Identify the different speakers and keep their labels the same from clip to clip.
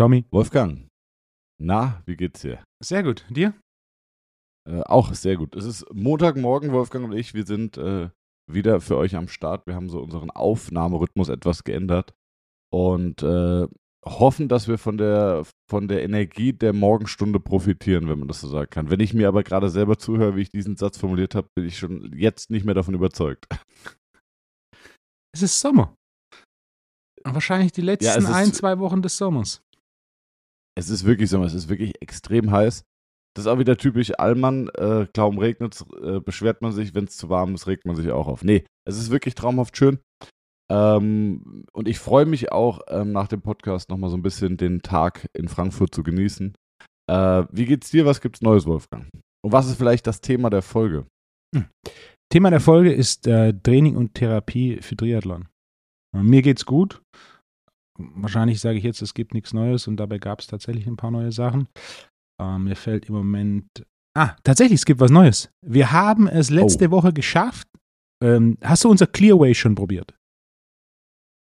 Speaker 1: Tommy.
Speaker 2: Wolfgang, na, wie geht's dir?
Speaker 1: Sehr gut. Dir?
Speaker 2: Äh, auch sehr gut. Es ist Montagmorgen, Wolfgang und ich, wir sind äh, wieder für euch am Start. Wir haben so unseren Aufnahmerhythmus etwas geändert und äh, hoffen, dass wir von der, von der Energie der Morgenstunde profitieren, wenn man das so sagen kann. Wenn ich mir aber gerade selber zuhöre, wie ich diesen Satz formuliert habe, bin ich schon jetzt nicht mehr davon überzeugt.
Speaker 1: Es ist Sommer. Wahrscheinlich die letzten
Speaker 2: Ja, es
Speaker 1: ein,
Speaker 2: ist-
Speaker 1: zwei Wochen des Sommers.
Speaker 2: Es ist wirklich Sommer, es ist wirklich extrem heiß. Das ist auch wieder typisch Allmann. Äh, kaum regnet äh, beschwert man sich, wenn es zu warm ist, regt man sich auch auf. Nee, es ist wirklich traumhaft schön. Ähm, und ich freue mich auch, ähm, nach dem Podcast nochmal so ein bisschen den Tag in Frankfurt zu genießen. Äh, wie geht's dir? Was gibt's Neues, Wolfgang? Und was ist vielleicht das Thema der Folge?
Speaker 1: Thema der Folge ist äh, Training und Therapie für Triathlon. Äh, mir geht's gut. Wahrscheinlich sage ich jetzt, es gibt nichts Neues und dabei gab es tatsächlich ein paar neue Sachen. Äh, mir fällt im Moment. Ah, tatsächlich, es gibt was Neues. Wir haben es letzte Woche geschafft. Ähm, hast du unser Clearway schon probiert?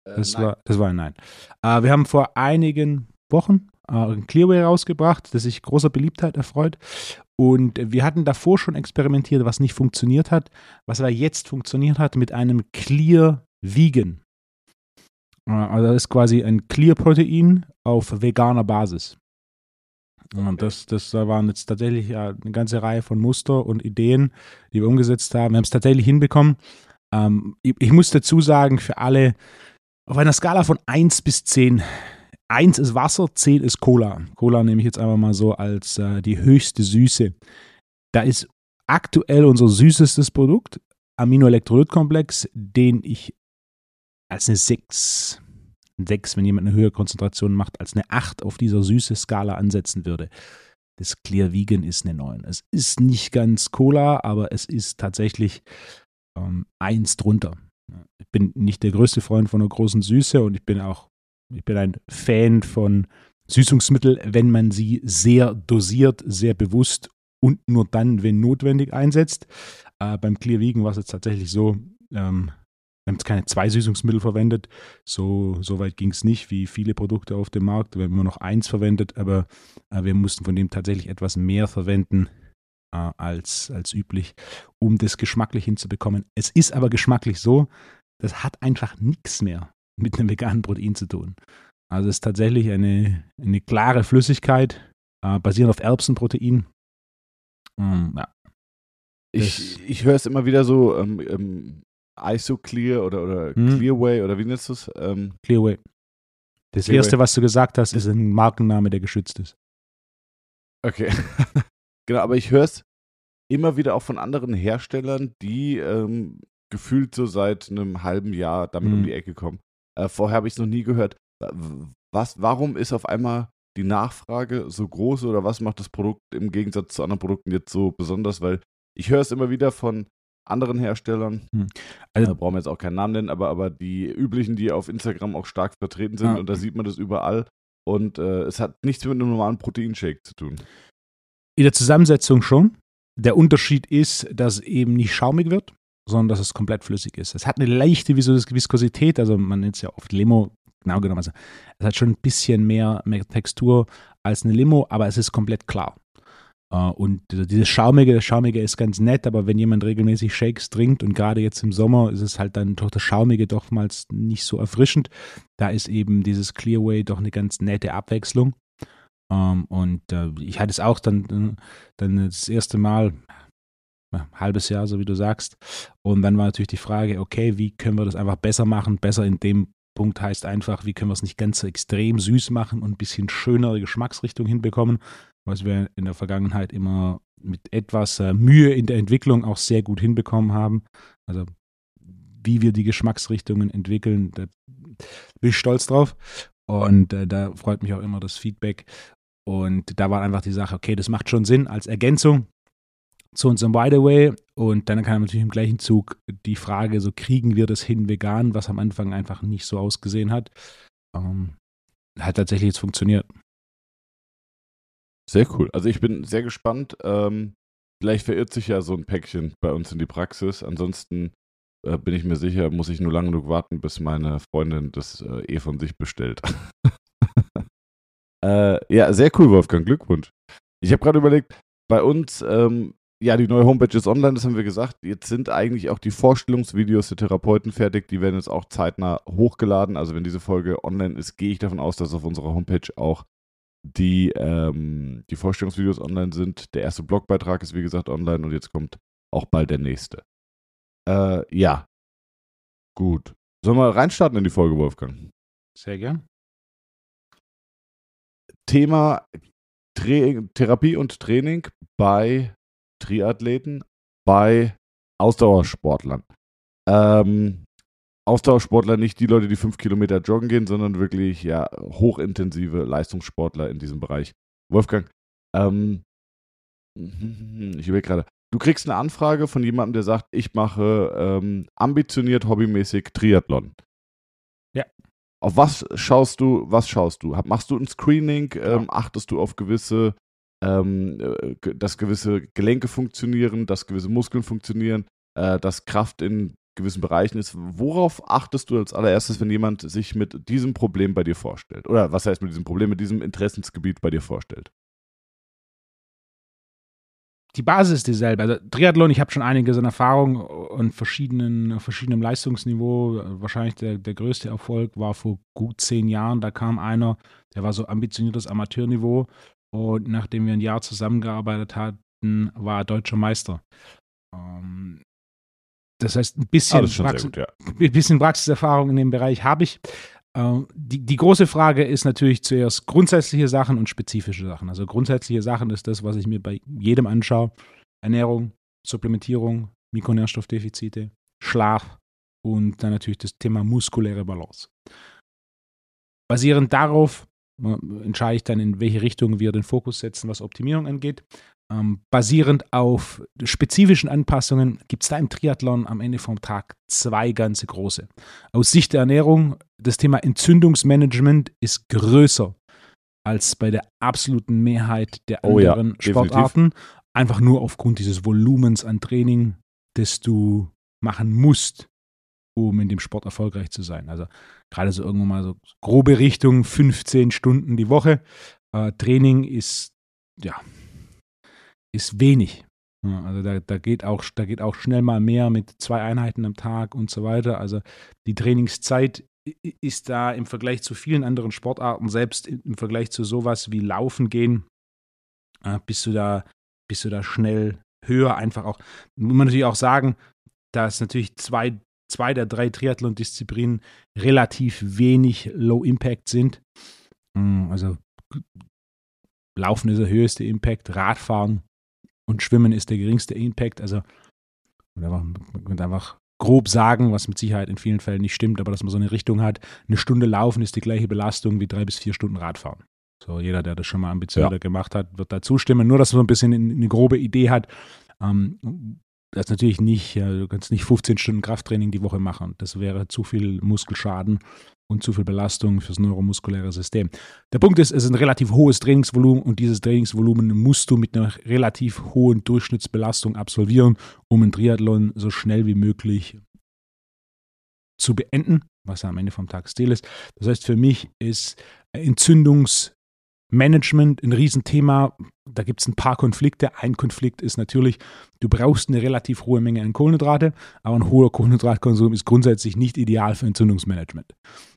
Speaker 1: Das, war, das war ein Nein. Äh, wir haben vor einigen Wochen äh, ein Clearway rausgebracht, das sich großer Beliebtheit erfreut. Und wir hatten davor schon experimentiert, was nicht funktioniert hat, was aber jetzt funktioniert hat mit einem Clear Vegan. Äh, Also das ist quasi ein Clear-Protein auf veganer Basis. Und das, das da waren jetzt tatsächlich eine ganze Reihe von Muster und Ideen, die wir umgesetzt haben. Wir haben es tatsächlich hinbekommen. Ähm, ich, ich muss dazu sagen, für alle, auf einer Skala von 1 bis 10, 1 ist Wasser, 10 ist Cola. Cola nehme ich jetzt einfach mal so als äh, die höchste Süße. Da ist aktuell unser süßestes Produkt, Aminoelektrolytkomplex, den ich als eine 6, 6, wenn jemand eine höhere Konzentration macht, als eine 8 auf dieser süße Skala ansetzen würde. Das Clear Vegan ist eine 9. Es ist nicht ganz Cola, aber es ist tatsächlich ähm, eins drunter. Ich bin nicht der größte Freund von einer großen Süße und ich bin auch, ich bin ein Fan von Süßungsmittel, wenn man sie sehr dosiert, sehr bewusst und nur dann, wenn notwendig, einsetzt. Äh, beim Clear Vegan war es jetzt tatsächlich so, ähm, wir haben jetzt keine zwei Süßungsmittel verwendet. So, so weit ging es nicht, wie viele Produkte auf dem Markt. Wir haben immer noch eins verwendet, aber äh, wir mussten von dem tatsächlich etwas mehr verwenden äh, als, als üblich, um das geschmacklich hinzubekommen. Es ist aber geschmacklich so, das hat einfach nichts mehr mit einem veganen Protein zu tun. Also es ist tatsächlich eine, eine klare Flüssigkeit, äh, basierend auf Erbsenprotein. Mm, ja.
Speaker 2: Ich, ich höre es immer wieder so, ähm, ähm, IsoClear oder, oder
Speaker 1: Hm.
Speaker 2: Clearway oder wie nennst du es? Ähm,
Speaker 1: Clearway. Das
Speaker 2: Clearway.
Speaker 1: erste, was du gesagt hast, ist ein Markenname, der geschützt ist.
Speaker 2: Okay. genau, aber ich höre es immer wieder auch von anderen Herstellern, die ähm, gefühlt so seit einem halben Jahr damit um
Speaker 1: Mhm.
Speaker 2: die Ecke kommen. Äh, vorher habe ich es noch nie gehört. Was, warum ist auf einmal die Nachfrage so groß oder was macht das Produkt im Gegensatz zu anderen Produkten jetzt so besonders? Weil ich höre es immer wieder von anderen Herstellern,
Speaker 1: Hm.
Speaker 2: also,
Speaker 1: Also-
Speaker 2: äh, brauchen wir jetzt auch keinen Namen nennen, aber, aber die üblichen, die auf Instagram auch stark vertreten sind
Speaker 1: Ja.
Speaker 2: und da sieht man das überall. Und äh, es hat nichts mit einem normalen Proteinshake zu tun.
Speaker 1: In der Zusammensetzung schon. Der Unterschied ist, dass es eben nicht schaumig wird, sondern dass es komplett flüssig ist. Es hat eine leichte Vis- Viskosität, also man nennt es ja oft Limo, genau genommen. Also es hat schon ein bisschen mehr, mehr Textur als eine Limo, aber es ist komplett klar. Äh, Und dieses Schaumige, das Schaumige ist ganz nett, aber wenn jemand regelmäßig Shakes trinkt und gerade jetzt im Sommer ist es halt dann doch das Schaumige dochmals nicht so erfrischend. Da ist eben dieses Clearway doch eine ganz nette Abwechslung. Ähm, und äh, ich hatte es auch dann, dann das erste Mal, ja, halbes Jahr, so wie du sagst. Und dann war natürlich die Frage, okay, wie können wir das einfach besser machen? Besser in dem Punkt heißt einfach, wie können wir es nicht ganz so extrem süß machen und ein bisschen schönere Geschmacksrichtung hinbekommen, was wir in der Vergangenheit immer mit etwas äh, Mühe in der Entwicklung auch sehr gut hinbekommen haben. Also wie wir die Geschmacksrichtungen entwickeln, da bin ich stolz drauf. Und äh, da freut mich auch immer das Feedback. Und da war einfach die Sache, okay, das macht schon Sinn als Ergänzung zu unserem Wideaway. Und dann kam natürlich im gleichen Zug die Frage, so kriegen wir das hin vegan, was am Anfang einfach nicht so ausgesehen hat. Ähm, hat tatsächlich jetzt funktioniert.
Speaker 2: Sehr cool. Also ich bin sehr gespannt. Ähm, vielleicht verirrt sich ja so ein Päckchen bei uns in die Praxis. Ansonsten äh, bin ich mir sicher, muss ich nur lange genug warten, bis meine Freundin das äh, eh von sich bestellt. äh, ja, sehr cool, Wolfgang. Glückwunsch. Ich habe gerade überlegt, bei uns, ähm, ja, die neue Homepage ist online, das haben wir gesagt. Jetzt sind eigentlich auch die Vorstellungsvideos der Therapeuten fertig. Die werden jetzt auch zeitnah hochgeladen. Also wenn diese Folge online ist, gehe ich davon aus, dass auf unserer Homepage auch die, ähm, die Vorstellungsvideos online sind. Der erste Blogbeitrag ist wie gesagt online und jetzt kommt auch bald der nächste. Äh, ja. Gut. Sollen wir reinstarten in die Folge, Wolfgang?
Speaker 1: Sehr gern.
Speaker 2: Thema Tra Therapie und Training bei Triathleten, bei Ausdauersportlern. Ähm, Ausdauersportler nicht die Leute, die fünf Kilometer joggen gehen, sondern wirklich ja hochintensive Leistungssportler in diesem Bereich. Wolfgang, ähm, ich überlege gerade, du kriegst eine Anfrage von jemandem, der sagt, ich mache ähm, ambitioniert, hobbymäßig Triathlon. Auf was schaust du, was schaust du? Machst du ein Screening? Ähm, achtest du auf gewisse, ähm, äh, dass gewisse Gelenke funktionieren, dass gewisse Muskeln funktionieren, äh, dass Kraft in gewissen Bereichen ist. Worauf achtest du als allererstes, wenn jemand sich mit diesem Problem bei dir vorstellt? Oder was heißt mit diesem Problem, mit diesem Interessensgebiet bei dir vorstellt?
Speaker 1: Die Basis ist dieselbe. Also Triathlon, ich habe schon einiges an Erfahrung und verschiedenen, verschiedenem Leistungsniveau. Wahrscheinlich der, der größte Erfolg war vor gut zehn Jahren. Da kam einer, der war so ambitioniertes Amateurniveau. Und nachdem wir ein Jahr zusammengearbeitet hatten, war er deutscher Meister. Ähm, das heißt, ein bisschen,
Speaker 2: ah,
Speaker 1: Praxis,
Speaker 2: gut, ja.
Speaker 1: ein bisschen Praxiserfahrung in dem Bereich habe ich. Äh, die, die große Frage ist natürlich zuerst grundsätzliche Sachen und spezifische Sachen. Also grundsätzliche Sachen ist das, was ich mir bei jedem anschaue. Ernährung, Supplementierung, Mikronährstoffdefizite, Schlaf und dann natürlich das Thema muskuläre Balance. Basierend darauf äh, entscheide ich dann, in welche Richtung wir den Fokus setzen, was Optimierung angeht. Ähm, basierend auf spezifischen Anpassungen gibt es da im Triathlon am Ende vom Tag zwei ganze große. Aus Sicht der Ernährung, das Thema Entzündungsmanagement ist größer als bei der absoluten Mehrheit der anderen oh ja, Sportarten. Einfach nur aufgrund dieses Volumens an Training, das du machen musst, um in dem Sport erfolgreich zu sein. Also gerade so irgendwo mal so grobe Richtung 15 Stunden die Woche. Äh, Training ist ja ist wenig. Also da, da, geht auch, da geht auch schnell mal mehr mit zwei Einheiten am Tag und so weiter. Also die Trainingszeit ist da im Vergleich zu vielen anderen Sportarten, selbst im Vergleich zu sowas wie Laufen gehen, äh, bist du da, bist du da schnell höher. Einfach auch, muss man natürlich auch sagen, dass natürlich zwei, zwei der drei Triathlon-Disziplinen relativ wenig Low Impact sind. Hm, also Laufen ist der höchste Impact, Radfahren und Schwimmen ist der geringste Impact. Also man könnte einfach grob sagen, was mit Sicherheit in vielen Fällen nicht stimmt, aber dass man so eine Richtung hat. Eine Stunde Laufen ist die gleiche Belastung wie drei bis vier Stunden Radfahren. So, jeder, der das schon mal ambitionierter ja. gemacht hat, wird da zustimmen. Nur, dass man so ein bisschen eine grobe Idee hat. Ähm, das natürlich nicht, du kannst nicht 15 Stunden Krafttraining die Woche machen. Das wäre zu viel Muskelschaden und zu viel Belastung fürs neuromuskuläre System. Der Punkt ist, es ist ein relativ hohes Trainingsvolumen und dieses Trainingsvolumen musst du mit einer relativ hohen Durchschnittsbelastung absolvieren, um einen Triathlon so schnell wie möglich zu beenden, was am Ende vom Tag still ist. Das heißt, für mich ist Entzündungs- Management ein Riesenthema. Da gibt es ein paar Konflikte. Ein Konflikt ist natürlich, du brauchst eine relativ hohe Menge an Kohlenhydrate, aber ein hoher Kohlenhydratkonsum ist grundsätzlich nicht ideal für Entzündungsmanagement.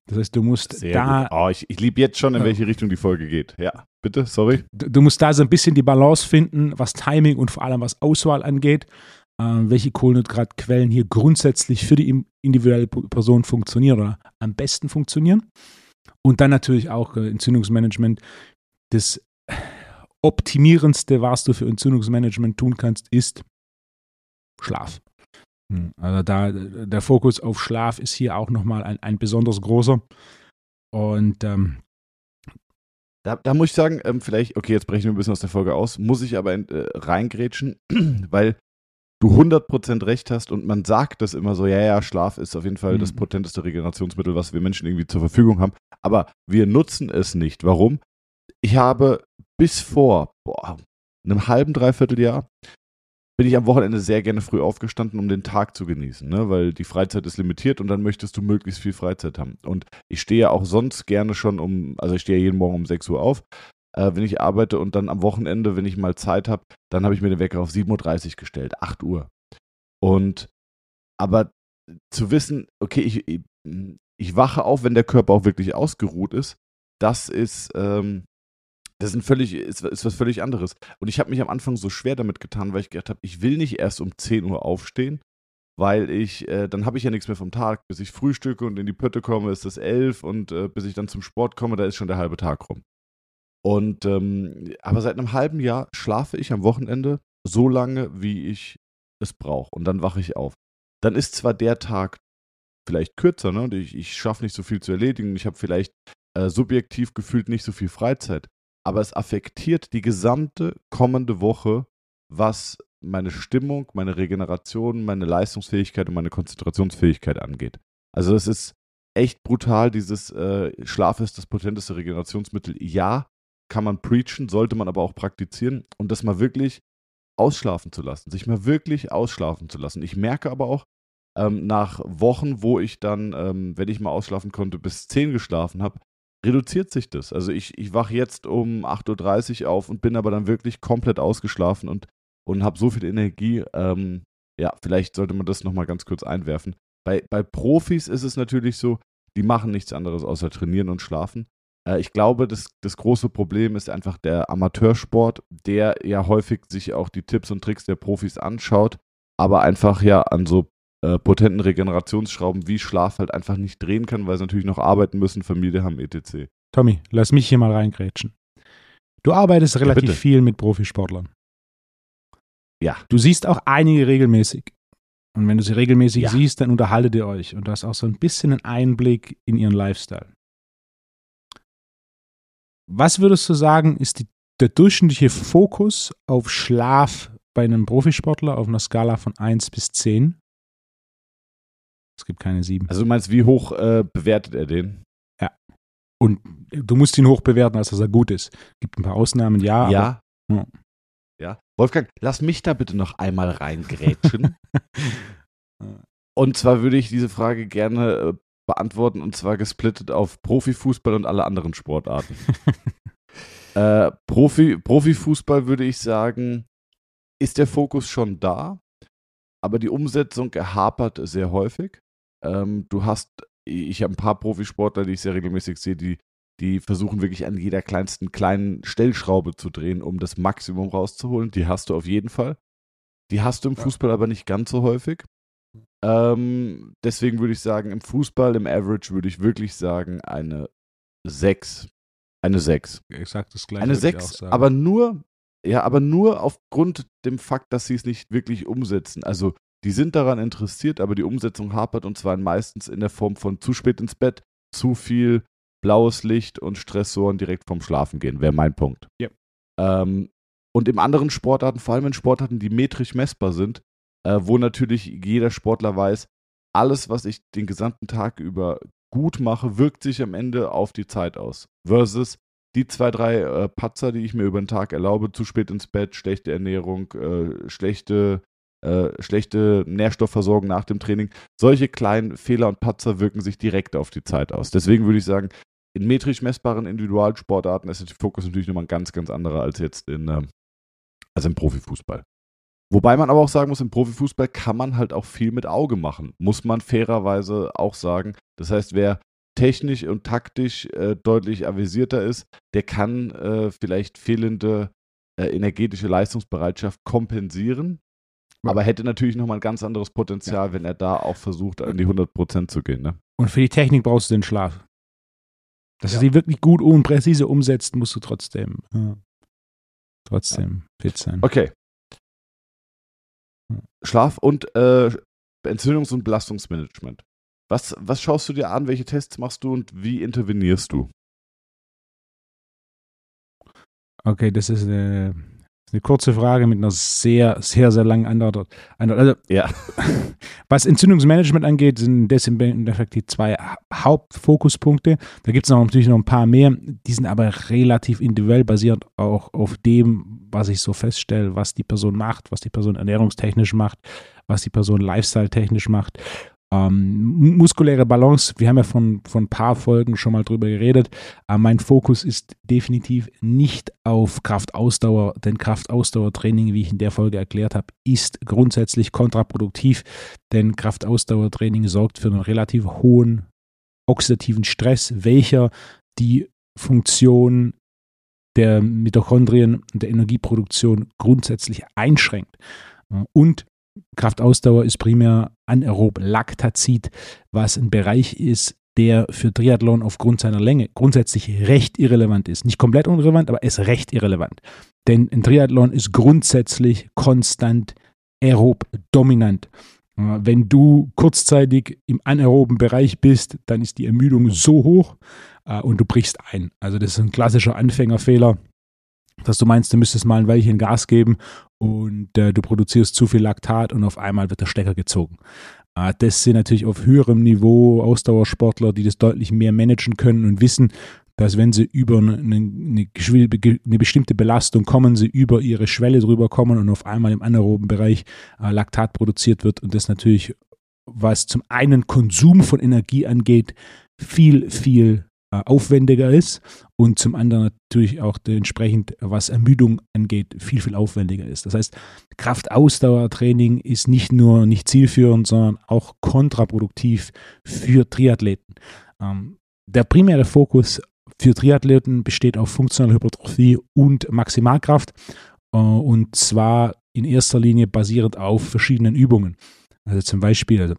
Speaker 1: Das heißt, du musst Sehr da.
Speaker 2: Oh, ich, ich liebe jetzt schon, in welche Richtung die Folge geht. Ja, bitte, sorry.
Speaker 1: Du, du, musst da so ein bisschen die Balance finden, was Timing und vor allem was Auswahl angeht. Äh, welche Kohlenhydratquellen hier grundsätzlich für die individuelle Person funktionieren oder am besten funktionieren. Und dann natürlich auch äh, Entzündungsmanagement das Optimierendste, was du für Entzündungsmanagement tun kannst, ist Schlaf. Hm, also da der Fokus auf Schlaf ist hier auch nochmal ein, ein besonders großer. Und ähm,
Speaker 2: da, da, muss ich sagen, ähm, vielleicht, okay, jetzt brechen wir ein bisschen aus der Folge aus, muss ich aber in, äh, reingrätschen, weil du 100% recht hast und man sagt das immer so, ja, ja, Schlaf ist auf jeden Fall mhm. das potenteste Regenerationsmittel, was wir Menschen irgendwie zur Verfügung haben, aber wir nutzen es nicht. Warum? Ich habe bis vor boah, einem halben, dreiviertel Jahr bin ich am Wochenende sehr gerne früh aufgestanden, um den Tag zu genießen, ne? weil die Freizeit ist limitiert und dann möchtest du möglichst viel Freizeit haben. Und ich stehe ja auch sonst gerne schon um, also ich stehe ja jeden Morgen um 6 Uhr auf, äh, wenn ich arbeite und dann am Wochenende, wenn ich mal Zeit habe, dann habe ich mir den Wecker auf 7.30 Uhr gestellt, 8 Uhr. Und aber zu wissen, okay, ich, ich, wache auf, wenn der Körper auch wirklich ausgeruht ist, das ist, ähm, das ist, völlig, ist, ist was völlig anderes. Und ich habe mich am Anfang so schwer damit getan, weil ich gedacht habe, ich will nicht erst um 10 Uhr aufstehen, weil ich, äh, dann habe ich ja nichts mehr vom Tag. Bis ich frühstücke und in die Pötte komme, ist es 11 und äh, bis ich dann zum Sport komme, da ist schon der halbe Tag rum. Und, ähm, aber seit einem halben Jahr schlafe ich am Wochenende so lange, wie ich es brauche. Und dann wache ich auf. Dann ist zwar der Tag vielleicht kürzer, ne? Und ich, ich schaffe nicht so viel zu erledigen. Ich habe vielleicht äh, subjektiv gefühlt nicht so viel Freizeit aber es affektiert die gesamte kommende Woche, was meine Stimmung, meine Regeneration, meine Leistungsfähigkeit und meine Konzentrationsfähigkeit angeht. Also es ist echt brutal, dieses äh, Schlaf ist das potenteste Regenerationsmittel. Ja, kann man preachen, sollte man aber auch praktizieren und das mal wirklich ausschlafen zu lassen, sich mal wirklich ausschlafen zu lassen. Ich merke aber auch, ähm, nach Wochen, wo ich dann, ähm, wenn ich mal ausschlafen konnte, bis 10 geschlafen habe, reduziert sich das. Also ich, ich wache jetzt um 8.30 Uhr auf und bin aber dann wirklich komplett ausgeschlafen und, und habe so viel Energie. Ähm, ja, vielleicht sollte man das nochmal ganz kurz einwerfen. Bei, bei Profis ist es natürlich so, die machen nichts anderes außer trainieren und schlafen. Äh, ich glaube, das, das große Problem ist einfach der Amateursport, der ja häufig sich auch die Tipps und Tricks der Profis anschaut, aber einfach ja an so äh, potenten Regenerationsschrauben wie Schlaf halt einfach nicht drehen kann, weil sie natürlich noch arbeiten müssen, Familie haben, etc.
Speaker 1: Tommy, lass mich hier mal reingrätschen. Du arbeitest relativ ja, viel mit Profisportlern.
Speaker 2: Ja.
Speaker 1: Du siehst auch einige regelmäßig. Und wenn du sie regelmäßig ja. siehst, dann unterhaltet ihr euch und du hast auch so ein bisschen einen Einblick in ihren Lifestyle. Was würdest du sagen, ist die, der durchschnittliche Fokus auf Schlaf bei einem Profisportler auf einer Skala von 1 bis 10? Es gibt keine sieben.
Speaker 2: Also du meinst, wie hoch äh, bewertet er den?
Speaker 1: Ja. Und du musst ihn hoch bewerten, als dass er gut ist. Gibt ein paar Ausnahmen, ja.
Speaker 2: Ja. Aber, ja. ja. Wolfgang, lass mich da bitte noch einmal reingrätschen. und zwar würde ich diese Frage gerne äh, beantworten und zwar gesplittet auf Profifußball und alle anderen Sportarten. äh, Profi, Profifußball würde ich sagen, ist der Fokus schon da, aber die Umsetzung hapert sehr häufig. Ähm, du hast, ich habe ein paar Profisportler, die ich sehr regelmäßig sehe, die, die versuchen wirklich an jeder kleinsten kleinen Stellschraube zu drehen, um das Maximum rauszuholen. Die hast du auf jeden Fall. Die hast du im Fußball aber nicht ganz so häufig. Ähm, deswegen würde ich sagen, im Fußball, im Average würde ich wirklich sagen, eine 6. Eine 6.
Speaker 1: Exakt das gleiche.
Speaker 2: Eine 6, aber nur, ja, aber nur aufgrund dem Fakt, dass sie es nicht wirklich umsetzen. Also die sind daran interessiert, aber die Umsetzung hapert und zwar meistens in der Form von zu spät ins Bett, zu viel blaues Licht und Stressoren direkt vom Schlafen gehen, wäre mein Punkt.
Speaker 1: Ja.
Speaker 2: Ähm, und in anderen Sportarten, vor allem in Sportarten, die metrisch messbar sind, äh, wo natürlich jeder Sportler weiß, alles, was ich den gesamten Tag über gut mache, wirkt sich am Ende auf die Zeit aus. Versus die zwei, drei äh, Patzer, die ich mir über den Tag erlaube, zu spät ins Bett, schlechte Ernährung, äh, schlechte äh, schlechte Nährstoffversorgung nach dem Training. Solche kleinen Fehler und Patzer wirken sich direkt auf die Zeit aus. Deswegen würde ich sagen, in metrisch messbaren Individualsportarten ist der Fokus natürlich nochmal ein ganz, ganz anderer als jetzt in, äh, im Profifußball. Wobei man aber auch sagen muss, im Profifußball kann man halt auch viel mit Auge machen, muss man fairerweise auch sagen. Das heißt, wer technisch und taktisch äh, deutlich avisierter ist, der kann äh, vielleicht fehlende äh, energetische Leistungsbereitschaft kompensieren aber hätte natürlich nochmal ein ganz anderes Potenzial, ja. wenn er da auch versucht, an die 100% zu gehen. Ne?
Speaker 1: Und für die Technik brauchst du den Schlaf. Dass ja. du sie wirklich gut und präzise umsetzt, musst du trotzdem, ja, trotzdem fit sein.
Speaker 2: Okay. Schlaf und äh, Entzündungs- und Belastungsmanagement. Was, was schaust du dir an? Welche Tests machst du und wie intervenierst du?
Speaker 1: Okay, das ist eine, eine kurze Frage mit einer sehr, sehr, sehr langen Antwort. Also,
Speaker 2: Ja.
Speaker 1: was Entzündungsmanagement angeht, sind das im Endeffekt die zwei Hauptfokuspunkte. Da gibt es natürlich noch ein paar mehr, die sind aber relativ individuell basiert auch auf dem, was ich so feststelle, was die Person macht, was die Person ernährungstechnisch macht, was die Person lifestyle-technisch macht. Ähm, muskuläre Balance, wir haben ja von, von ein paar Folgen schon mal drüber geredet. Äh, mein Fokus ist definitiv nicht auf Kraftausdauer, denn Kraftausdauertraining, wie ich in der Folge erklärt habe, ist grundsätzlich kontraproduktiv, denn Kraftausdauertraining sorgt für einen relativ hohen oxidativen Stress, welcher die Funktion der Mitochondrien und der Energieproduktion grundsätzlich einschränkt. Äh, Und Kraftausdauer ist primär anaerob Laktazid, was ein Bereich ist, der für Triathlon aufgrund seiner Länge grundsätzlich recht irrelevant ist. Nicht komplett unrelevant, aber ist recht irrelevant. Denn ein Triathlon ist grundsätzlich konstant aerob dominant. Wenn du kurzzeitig im anaeroben Bereich bist, dann ist die Ermüdung so hoch äh, und du brichst ein. Also das ist ein klassischer Anfängerfehler, dass du meinst, du müsstest mal ein Weilchen Gas geben und äh, du produzierst zu viel Laktat und auf einmal wird der Stecker gezogen. Äh, das sind natürlich auf höherem Niveau Ausdauersportler, die das deutlich mehr managen können und wissen, dass wenn sie über eine, eine, eine bestimmte Belastung kommen, sie über ihre Schwelle drüber kommen und auf einmal im anaeroben Bereich äh, Laktat produziert wird und das natürlich, was zum einen Konsum von Energie angeht, viel, viel aufwendiger ist und zum anderen natürlich auch entsprechend, was Ermüdung angeht, viel, viel aufwendiger ist. Das heißt, Kraftausdauertraining ist nicht nur nicht zielführend, sondern auch kontraproduktiv für Triathleten. Ähm, der primäre Fokus für Triathleten besteht auf funktionaler Hypertrophie und Maximalkraft äh, und zwar in erster Linie basierend auf verschiedenen Übungen. Also zum Beispiel, also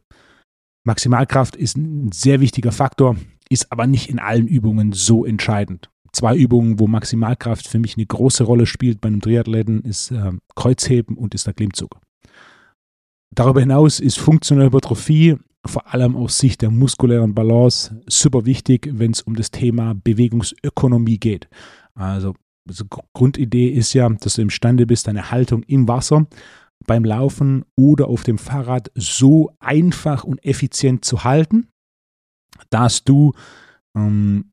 Speaker 1: Maximalkraft ist ein sehr wichtiger Faktor, ist aber nicht in allen Übungen so entscheidend. Zwei Übungen, wo Maximalkraft für mich eine große Rolle spielt bei einem Triathleten, ist äh, Kreuzheben und ist der Klimmzug. Darüber hinaus ist funktionelle Hypertrophie vor allem aus Sicht der muskulären Balance super wichtig, wenn es um das Thema Bewegungsökonomie geht. Also, also Grundidee ist ja, dass du imstande bist, deine Haltung im Wasser beim Laufen oder auf dem Fahrrad so einfach und effizient zu halten, dass du ähm,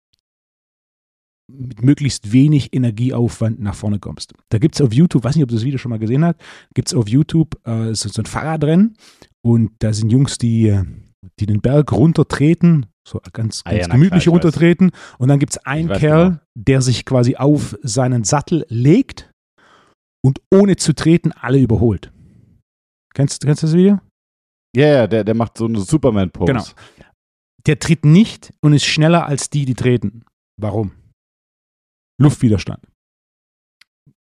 Speaker 1: mit möglichst wenig Energieaufwand nach vorne kommst. Da gibt es auf YouTube, weiß nicht, ob du das Video schon mal gesehen hast, gibt es auf YouTube äh, so, so ein Fahrradrennen und da sind Jungs, die, die den Berg runtertreten, so ganz,
Speaker 2: Ah
Speaker 1: ganz
Speaker 2: ja, na
Speaker 1: gemütlich
Speaker 2: klar, weiß.
Speaker 1: runtertreten und dann gibt es einen Kerl,
Speaker 2: genau.
Speaker 1: der sich quasi auf seinen Sattel legt und ohne zu treten alle überholt. Kennst, kennst du das Video?
Speaker 2: Ja, ja, der, der macht so eine Superman-Pose.
Speaker 1: Genau. Der tritt nicht und ist schneller als die, die treten. Warum? Luftwiderstand.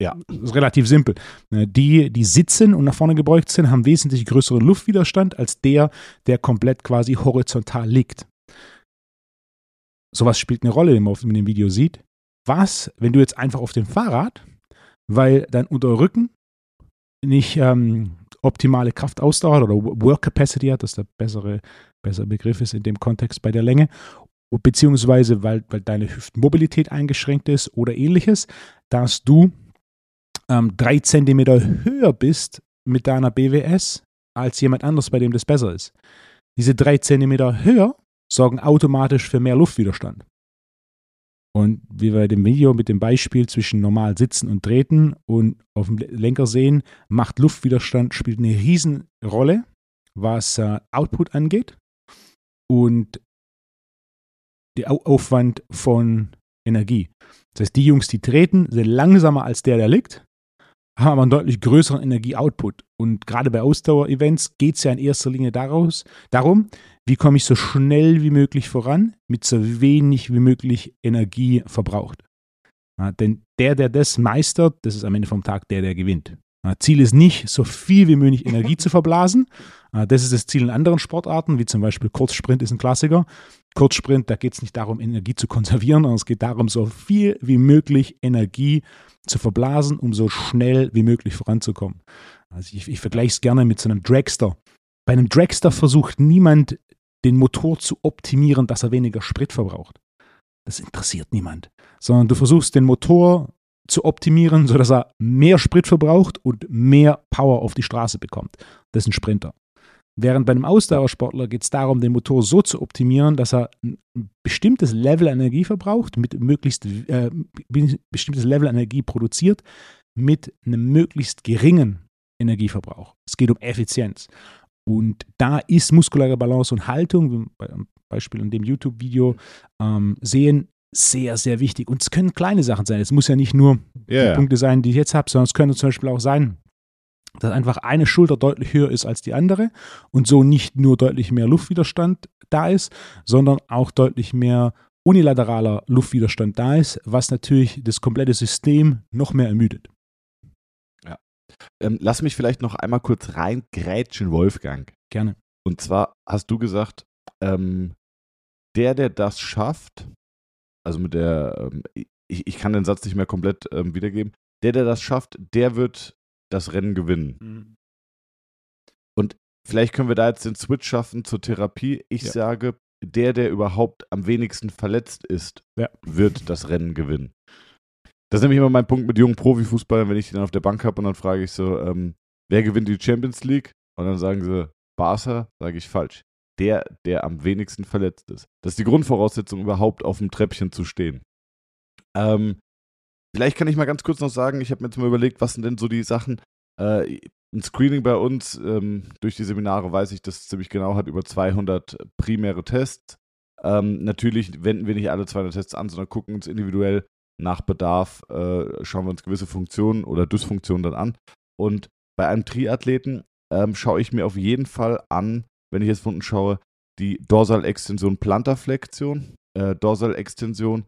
Speaker 2: Ja.
Speaker 1: Das ist relativ simpel. Äh, Die, die sitzen und nach vorne gebeugt sind, haben wesentlich größeren Luftwiderstand als der, der komplett quasi horizontal liegt. Sowas spielt eine Rolle, wenn man auf dem Video sieht. Was, wenn du jetzt einfach auf dem Fahrrad, weil dein Unterrücken nicht ähm, optimale Kraftausdauer oder Work Capacity hat, das der bessere, bessere Begriff ist in dem Kontext bei der Länge, beziehungsweise weil, weil deine Hüftmobilität eingeschränkt ist oder ähnliches, dass du ähm, drei Zentimeter höher bist mit deiner BWS als jemand anderes, bei dem das besser ist. Diese drei Zentimeter höher sorgen automatisch für mehr Luftwiderstand. Und wie wir dem Video mit dem Beispiel zwischen normal sitzen und treten und auf dem Lenker sehen, macht Luftwiderstand spielt eine Riesenrolle, was äh, Output angeht und der Au Aufwand von Energie. Das heißt, die Jungs, die treten, sind langsamer als der, der liegt, haben aber einen deutlich größeren Energieoutput. Und gerade bei Ausdauer-Events geht es ja in erster Linie daraus, darum, wie komme ich so schnell wie möglich voran, mit so wenig wie möglich Energie verbraucht. Ja, denn der, der das meistert, das ist am Ende vom Tag der, der gewinnt. Ja, Ziel ist nicht, so viel wie möglich Energie zu verblasen. Ja, Das ist das Ziel in anderen Sportarten, wie zum Beispiel Kurzsprint ist ein Klassiker. Kurzsprint, da geht es nicht darum, Energie zu konservieren, sondern es geht darum, so viel wie möglich Energie zu verblasen, um so schnell wie möglich voranzukommen. Also ich, ich vergleiche es gerne mit so einem Dragster. Bei einem Dragster versucht niemand, den Motor zu optimieren, dass er weniger Sprit verbraucht. Das interessiert niemand. Sondern du versuchst den Motor zu optimieren, sodass er mehr Sprit verbraucht und mehr Power auf die Straße bekommt. Das ist ein Sprinter. Während bei einem Ausdauersportler geht es darum, den Motor so zu optimieren, dass er ein bestimmtes Level Energie verbraucht, mit möglichst äh, bestimmtes Level Energie produziert, mit einem möglichst geringen Energieverbrauch. Es geht um Effizienz. Und da ist muskuläre Balance und Haltung, wie beim Beispiel in dem YouTube-Video ähm, sehen, sehr, sehr wichtig. Und es können kleine Sachen sein. Es muss ja nicht nur yeah. die Punkte sein, die ich jetzt habe, sondern es können zum Beispiel auch sein, dass einfach eine Schulter deutlich höher ist als die andere und so nicht nur deutlich mehr Luftwiderstand da ist, sondern auch deutlich mehr unilateraler Luftwiderstand da ist, was natürlich das komplette System noch mehr ermüdet.
Speaker 2: Ja. Ähm, lass mich vielleicht noch einmal kurz reingrätschen, Wolfgang.
Speaker 1: Gerne.
Speaker 2: Und zwar hast du gesagt, ähm, der, der das schafft, also mit der, ähm, ich, ich kann den Satz nicht mehr komplett ähm, wiedergeben, der, der das schafft, der wird das Rennen gewinnen. Mhm. Und vielleicht können wir da jetzt den Switch schaffen zur Therapie. Ich ja. sage, der, der überhaupt am wenigsten verletzt ist, ja. wird das Rennen gewinnen. Das ist nämlich immer mein Punkt mit jungen Profifußballern, wenn ich den auf der Bank habe und dann frage ich so, ähm, wer gewinnt die Champions League? Und dann sagen sie, Barca, sage ich falsch. Der, der am wenigsten verletzt ist. Das ist die Grundvoraussetzung, überhaupt auf dem Treppchen zu stehen. Ähm, Vielleicht kann ich mal ganz kurz noch sagen, ich habe mir jetzt mal überlegt, was sind denn so die Sachen. Äh, ein Screening bei uns, ähm, durch die Seminare weiß ich, dass es ziemlich genau hat, über 200 primäre Tests. Ähm, natürlich wenden wir nicht alle 200 Tests an, sondern gucken uns individuell nach Bedarf, äh, schauen wir uns gewisse Funktionen oder Dysfunktionen dann an. Und bei einem Triathleten ähm, schaue ich mir auf jeden Fall an, wenn ich jetzt unten schaue, die Dorsalextension Plantarflexion, äh, Dorsalextension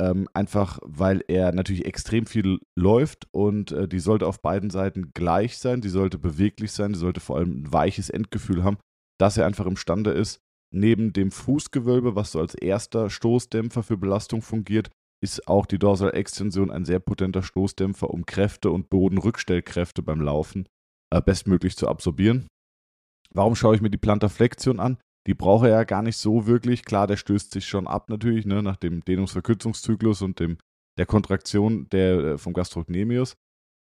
Speaker 2: ähm, einfach weil er natürlich extrem viel läuft und äh, die sollte auf beiden Seiten gleich sein, die sollte beweglich sein, die sollte vor allem ein weiches Endgefühl haben, dass er einfach imstande ist, neben dem Fußgewölbe, was so als erster Stoßdämpfer für Belastung fungiert, ist auch die Dorsalextension ein sehr potenter Stoßdämpfer, um Kräfte und Bodenrückstellkräfte beim Laufen äh, bestmöglich zu absorbieren. Warum schaue ich mir die Plantarflexion an? die braucht er ja gar nicht so wirklich. Klar, der stößt sich schon ab natürlich, ne, nach dem Dehnungsverkürzungszyklus und dem, der Kontraktion der, äh, vom Gastrocnemius.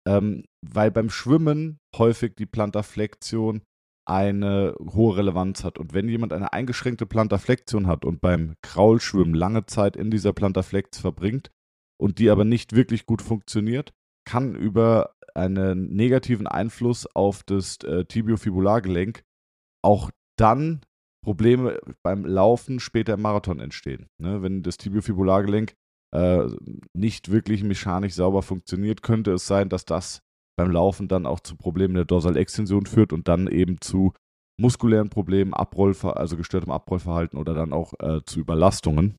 Speaker 2: Ähm, weil beim Schwimmen häufig die Plantarflexion eine hohe Relevanz hat. Und wenn jemand eine eingeschränkte Plantarflexion hat und beim Kraulschwimmen lange Zeit in dieser Plantarflex verbringt und die aber nicht wirklich gut funktioniert, kann über einen negativen Einfluss auf das äh, Tibiofibulargelenk auch dann Probleme beim Laufen später im Marathon entstehen. Ne? Wenn das Tibiofibulargelenk äh, nicht wirklich mechanisch sauber funktioniert, könnte es sein, dass das beim Laufen dann auch zu Problemen der Dorsalextension führt und dann eben zu muskulären Problemen, Abrollver also gestörtem Abrollverhalten oder dann auch äh, zu Überlastungen.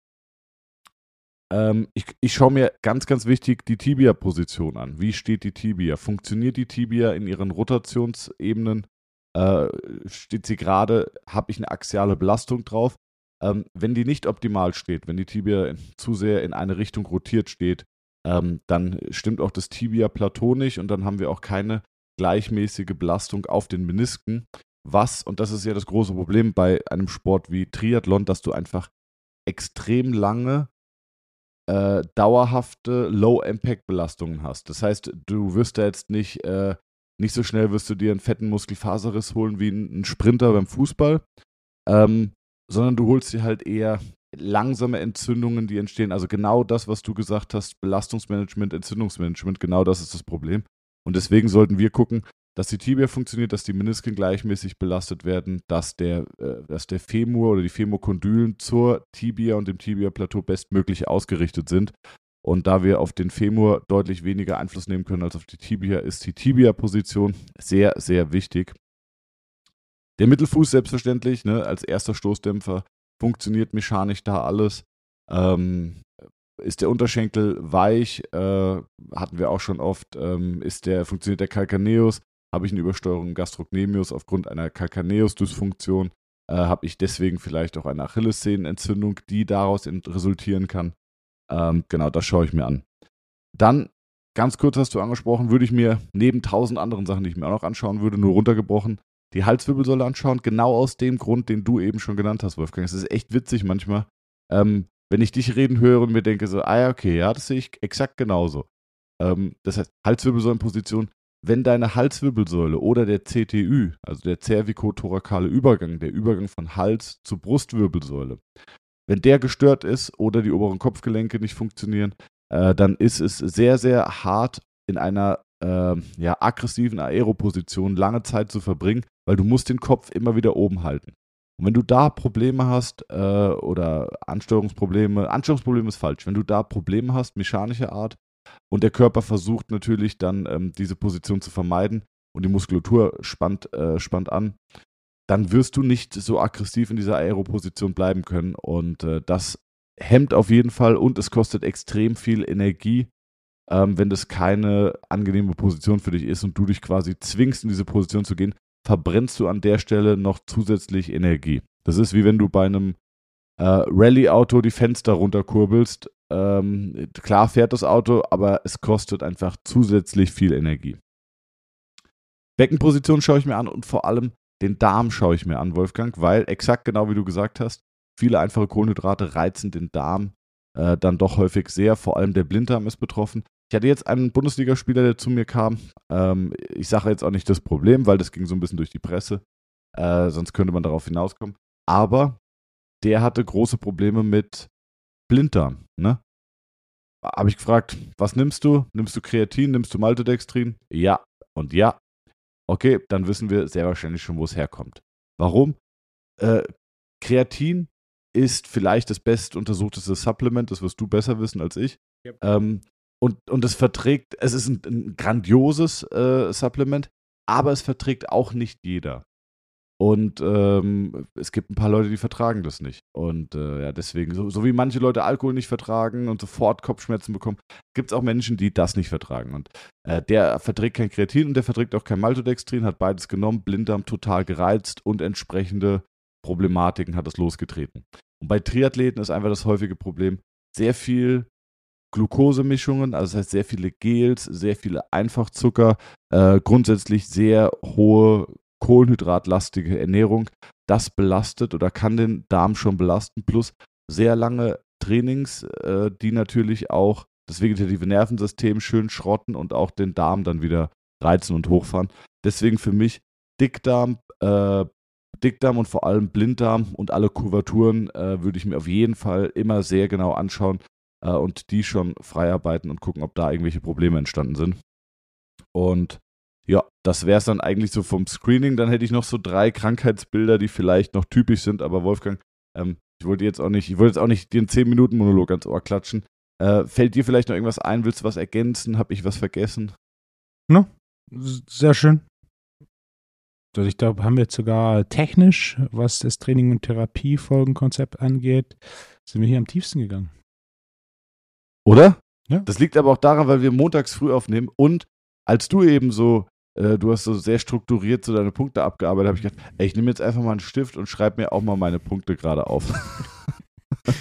Speaker 2: Ähm, ich, ich schaue mir ganz, ganz wichtig die Tibia-Position an. Wie steht die Tibia? Funktioniert die Tibia in ihren Rotationsebenen? Äh, steht sie gerade, habe ich eine axiale Belastung drauf. Ähm, wenn die nicht optimal steht, wenn die Tibia zu sehr in eine Richtung rotiert steht, ähm, dann stimmt auch das Tibia-Plateau nicht und dann haben wir auch keine gleichmäßige Belastung auf den Menisken. Was, und das ist ja das große Problem bei einem Sport wie Triathlon, dass du einfach extrem lange äh, dauerhafte Low-Impact-Belastungen hast. Das heißt, du wirst da jetzt nicht äh, nicht so schnell wirst du dir einen fetten Muskelfaserriss holen wie ein Sprinter beim Fußball, ähm, sondern du holst dir halt eher langsame Entzündungen, die entstehen. Also genau das, was du gesagt hast, Belastungsmanagement, Entzündungsmanagement, genau das ist das Problem. Und deswegen sollten wir gucken, dass die Tibia funktioniert, dass die Menisken gleichmäßig belastet werden, dass der, äh, dass der Femur oder die Femurkondylen zur Tibia und dem Tibia-Plateau bestmöglich ausgerichtet sind. Und da wir auf den Femur deutlich weniger Einfluss nehmen können als auf die Tibia, ist die Tibia-Position sehr, sehr wichtig. Der Mittelfuß selbstverständlich, ne, als erster Stoßdämpfer, funktioniert mechanisch da alles. Ähm, ist der Unterschenkel weich, äh, hatten wir auch schon oft, ähm, ist der, funktioniert der Calcaneus, habe ich eine Übersteuerung Gastrocnemius aufgrund einer Calcaneus-Dysfunktion, äh, habe ich deswegen vielleicht auch eine Achillessehnenentzündung, die daraus resultieren kann. Ähm, genau, das schaue ich mir an. Dann, ganz kurz hast du angesprochen, würde ich mir neben tausend anderen Sachen, die ich mir auch noch anschauen würde, nur runtergebrochen, die Halswirbelsäule anschauen, genau aus dem Grund, den du eben schon genannt hast, Wolfgang. Es ist echt witzig manchmal, ähm, wenn ich dich reden höre und mir denke so, ah ja, okay, ja, das sehe ich exakt genauso. Ähm, das heißt, Halswirbelsäulenposition, wenn deine Halswirbelsäule oder der CTÜ, also der cervicothorakale Übergang, der Übergang von Hals zu Brustwirbelsäule, wenn der gestört ist oder die oberen Kopfgelenke nicht funktionieren, äh, dann ist es sehr, sehr hart in einer äh, ja, aggressiven Aeroposition lange Zeit zu verbringen, weil du musst den Kopf immer wieder oben halten. Und wenn du da Probleme hast äh, oder Ansteuerungsprobleme, Ansteuerungsprobleme ist falsch, wenn du da Probleme hast, mechanischer Art, und der Körper versucht natürlich dann ähm, diese Position zu vermeiden und die Muskulatur spannt, äh, spannt an, dann wirst du nicht so aggressiv in dieser Aeroposition bleiben können. Und äh, das hemmt auf jeden Fall und es kostet extrem viel Energie, ähm, wenn das keine angenehme Position für dich ist und du dich quasi zwingst, in diese Position zu gehen, verbrennst du an der Stelle noch zusätzlich Energie. Das ist wie wenn du bei einem äh, Rallye-Auto die Fenster runterkurbelst. Ähm, klar fährt das Auto, aber es kostet einfach zusätzlich viel Energie. Beckenposition schaue ich mir an und vor allem den Darm schaue ich mir an, Wolfgang, weil exakt genau wie du gesagt hast, viele einfache Kohlenhydrate reizen den Darm äh, dann doch häufig sehr. Vor allem der Blinddarm ist betroffen. Ich hatte jetzt einen Bundesligaspieler, der zu mir kam. Ähm, ich sage jetzt auch nicht das Problem, weil das ging so ein bisschen durch die Presse. Äh, sonst könnte man darauf hinauskommen. Aber der hatte große Probleme mit Blinddarm. Ne? Habe ich gefragt, was nimmst du? Nimmst du Kreatin? Nimmst du Maltodextrin? Ja. Und ja. Okay, dann wissen wir sehr wahrscheinlich schon, wo es herkommt. Warum? Äh, Kreatin ist vielleicht das best untersuchteste Supplement, das wirst du besser wissen als ich. Yep. Ähm, und, und es verträgt, es ist ein, ein grandioses äh, Supplement, aber es verträgt auch nicht jeder. Und ähm, es gibt ein paar Leute, die vertragen das nicht. Und äh, ja, deswegen, so, so, wie manche Leute Alkohol nicht vertragen und sofort Kopfschmerzen bekommen, gibt es auch Menschen, die das nicht vertragen. Und äh, der verträgt kein Kreatin und der verträgt auch kein Maltodextrin, hat beides genommen, Blinddarm total gereizt und entsprechende Problematiken hat es losgetreten. Und bei Triathleten ist einfach das häufige Problem, sehr viel Glukosemischungen, also das heißt sehr viele Gels, sehr viele Einfachzucker, äh, grundsätzlich sehr hohe kohlenhydratlastige Ernährung. Das belastet oder kann den Darm schon belasten, plus sehr lange Trainings, äh, die natürlich auch das vegetative Nervensystem schön schrotten und auch den Darm dann wieder reizen und hochfahren. Deswegen für mich Dickdarm, äh, Dickdarm und vor allem Blinddarm und alle Kurvaturen äh, würde ich mir auf jeden Fall immer sehr genau anschauen, äh, und die schon freiarbeiten und gucken, ob da irgendwelche Probleme entstanden sind. Und ja, das wäre es dann eigentlich so vom Screening. Dann hätte ich noch so drei Krankheitsbilder, die vielleicht noch typisch sind, aber Wolfgang, ähm, ich wollte jetzt auch nicht, ich wollte jetzt auch nicht den 10-Minuten-Monolog ans Ohr klatschen. Äh, fällt dir vielleicht noch irgendwas ein? Willst du was ergänzen? Habe ich was vergessen?
Speaker 1: No, sehr schön. Also ich glaube, haben wir jetzt sogar technisch, was das Training- und Therapiefolgenkonzept angeht, sind wir hier am tiefsten gegangen.
Speaker 2: Oder? Ja. Das liegt aber auch daran, weil wir montags früh aufnehmen und als du eben so, äh, du hast so sehr strukturiert so deine Punkte abgearbeitet, habe ich gedacht, ey, ich nehme jetzt einfach mal einen Stift und schreibe mir auch mal meine Punkte gerade auf.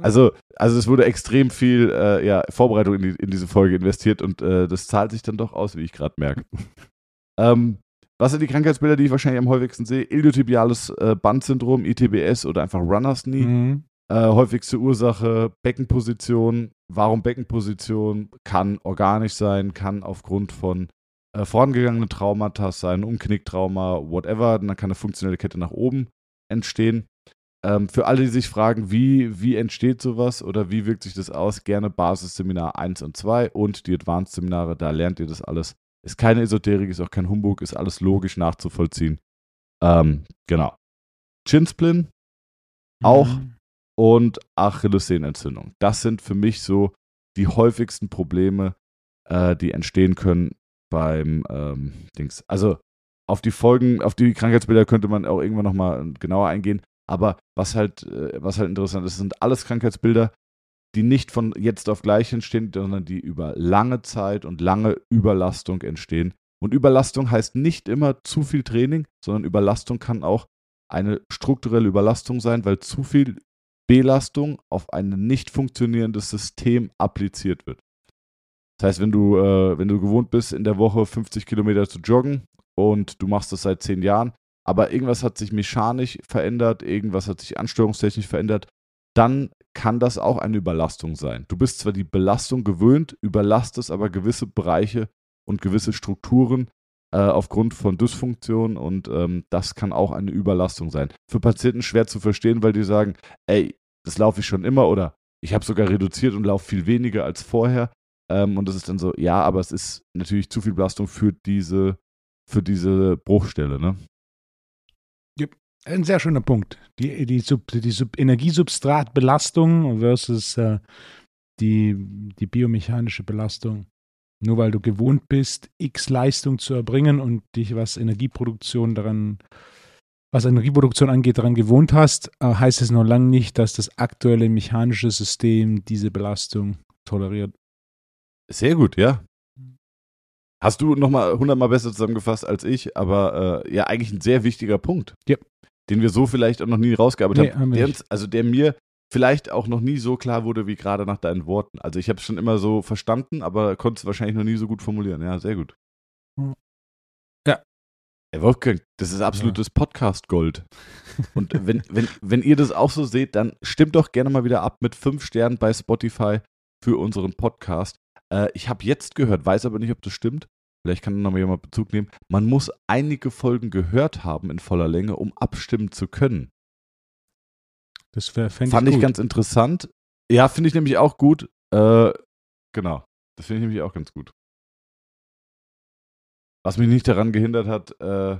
Speaker 2: also, also es wurde extrem viel äh, ja, Vorbereitung in, die, in, diese Folge investiert und äh, das zahlt sich dann doch aus, wie ich gerade merke. ähm, was sind die Krankheitsbilder, die ich wahrscheinlich am häufigsten sehe? Iliotibiales äh, Bandsyndrom, ITBS oder einfach Runners Knee. Mhm. Äh, häufigste Ursache Beckenposition. Warum Beckenposition? Kann organisch sein, kann aufgrund von äh, vorangegangenen Traumata sein, Umknicktrauma, whatever. Dann kann eine funktionelle Kette nach oben entstehen. Ähm, für alle, die sich fragen, wie, wie entsteht sowas oder wie wirkt sich das aus, gerne Basisseminar 1 und 2 und die Advanced-Seminare, da lernt ihr das alles. Ist keine Esoterik, ist auch kein Humbug, ist alles logisch nachzuvollziehen. Ähm, genau. Chinsplin, auch mhm und Achillessehnenentzündung. Das sind für mich so die häufigsten Probleme, äh, die entstehen können beim ähm, Dings. Also auf die Folgen, auf die Krankheitsbilder könnte man auch irgendwann nochmal genauer eingehen. Aber was halt, äh, was halt interessant ist, sind alles Krankheitsbilder, die nicht von jetzt auf gleich entstehen, sondern die über lange Zeit und lange Überlastung entstehen. Und Überlastung heißt nicht immer zu viel Training, sondern Überlastung kann auch eine strukturelle Überlastung sein, weil zu viel Belastung auf ein nicht funktionierendes System appliziert wird. Das heißt, wenn du, äh, wenn du gewohnt bist, in der Woche 50 Kilometer zu joggen und du machst das seit zehn Jahren, aber irgendwas hat sich mechanisch verändert, irgendwas hat sich ansteuerungstechnisch verändert, dann kann das auch eine Überlastung sein. Du bist zwar die Belastung gewöhnt, überlastest aber gewisse Bereiche und gewisse Strukturen äh, aufgrund von Dysfunktion und ähm, das kann auch eine Überlastung sein. Für Patienten schwer zu verstehen, weil die sagen, ey, das laufe ich schon immer oder ich habe sogar reduziert und laufe viel weniger als vorher. Ähm, und das ist dann so, ja, aber es ist natürlich zu viel Belastung für diese, für diese Bruchstelle, ne?
Speaker 1: Ein sehr schöner Punkt. Die, die, Sub, die Sub Energiesubstratbelastung versus äh, die, die biomechanische Belastung. Nur weil du gewohnt bist, X Leistung zu erbringen und dich, was Energieproduktion daran, was Energieproduktion angeht, daran gewohnt hast, äh, heißt es noch lange nicht, dass das aktuelle mechanische System diese Belastung toleriert.
Speaker 2: Sehr gut, ja. Hast du nochmal hundertmal besser zusammengefasst als ich, aber äh, ja, eigentlich ein sehr wichtiger Punkt.
Speaker 1: Ja.
Speaker 2: Den wir so vielleicht auch noch nie rausgearbeitet
Speaker 1: Nee,
Speaker 2: haben. Der also der mir vielleicht auch noch nie so klar wurde wie gerade nach deinen Worten. Also ich habe es schon immer so verstanden, aber konnte es wahrscheinlich noch nie so gut formulieren. Ja, sehr gut.
Speaker 1: Ja.
Speaker 2: Ey, Wolfgang, das ist absolutes Podcast-Gold. Und wenn, wenn, wenn ihr das auch so seht, dann stimmt doch gerne mal wieder ab mit fünf Sternen bei Spotify für unseren Podcast. Äh, ich habe jetzt gehört, weiß aber nicht, ob das stimmt. Vielleicht kann noch mal jemand Bezug nehmen. Man muss einige Folgen gehört haben in voller Länge, um abstimmen zu können.
Speaker 1: Das wär-
Speaker 2: Fand ich,
Speaker 1: gut.
Speaker 2: ganz interessant. Ja, finde ich nämlich auch gut. Äh, genau. Das finde ich nämlich auch ganz gut. Was mich nicht daran gehindert hat, äh,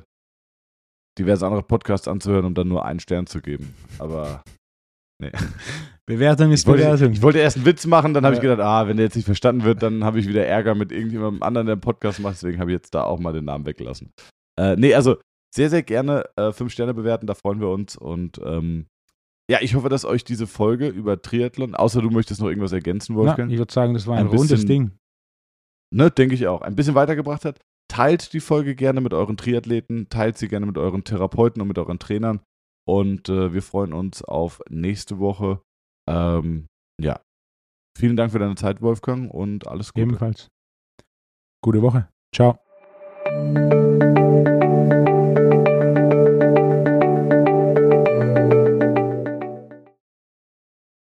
Speaker 2: diverse andere Podcasts anzuhören, um dann nur einen Stern zu geben. Aber nee.
Speaker 1: Bewertung ist
Speaker 2: Ich wollte,
Speaker 1: Bewertung.
Speaker 2: ich wollte erst einen Witz machen, dann habe ich
Speaker 1: Ja.
Speaker 2: gedacht, ah, wenn der jetzt nicht verstanden wird, dann habe ich wieder Ärger mit irgendjemandem anderen, der einen Podcast macht. Deswegen habe ich jetzt da auch mal den Namen weggelassen. Äh, nee, also sehr, sehr gerne äh, fünf Sterne bewerten, da freuen wir uns. Und ähm, ja, ich hoffe, dass euch diese Folge über Triathlon, außer du möchtest noch irgendwas ergänzen, Wolfgang,
Speaker 1: ich würde sagen, das war ein,
Speaker 2: Ein
Speaker 1: rundes
Speaker 2: bisschen-
Speaker 1: Ding.
Speaker 2: ne, denke ich auch, ein bisschen weitergebracht hat. Teilt die Folge gerne mit euren Triathleten, teilt sie gerne mit euren Therapeuten und mit euren Trainern. Und äh, wir freuen uns auf nächste Woche. Ähm, ja. Vielen Dank für deine Zeit, Wolfgang, und alles Gute.
Speaker 1: Ebenfalls. Gute Woche. Ciao.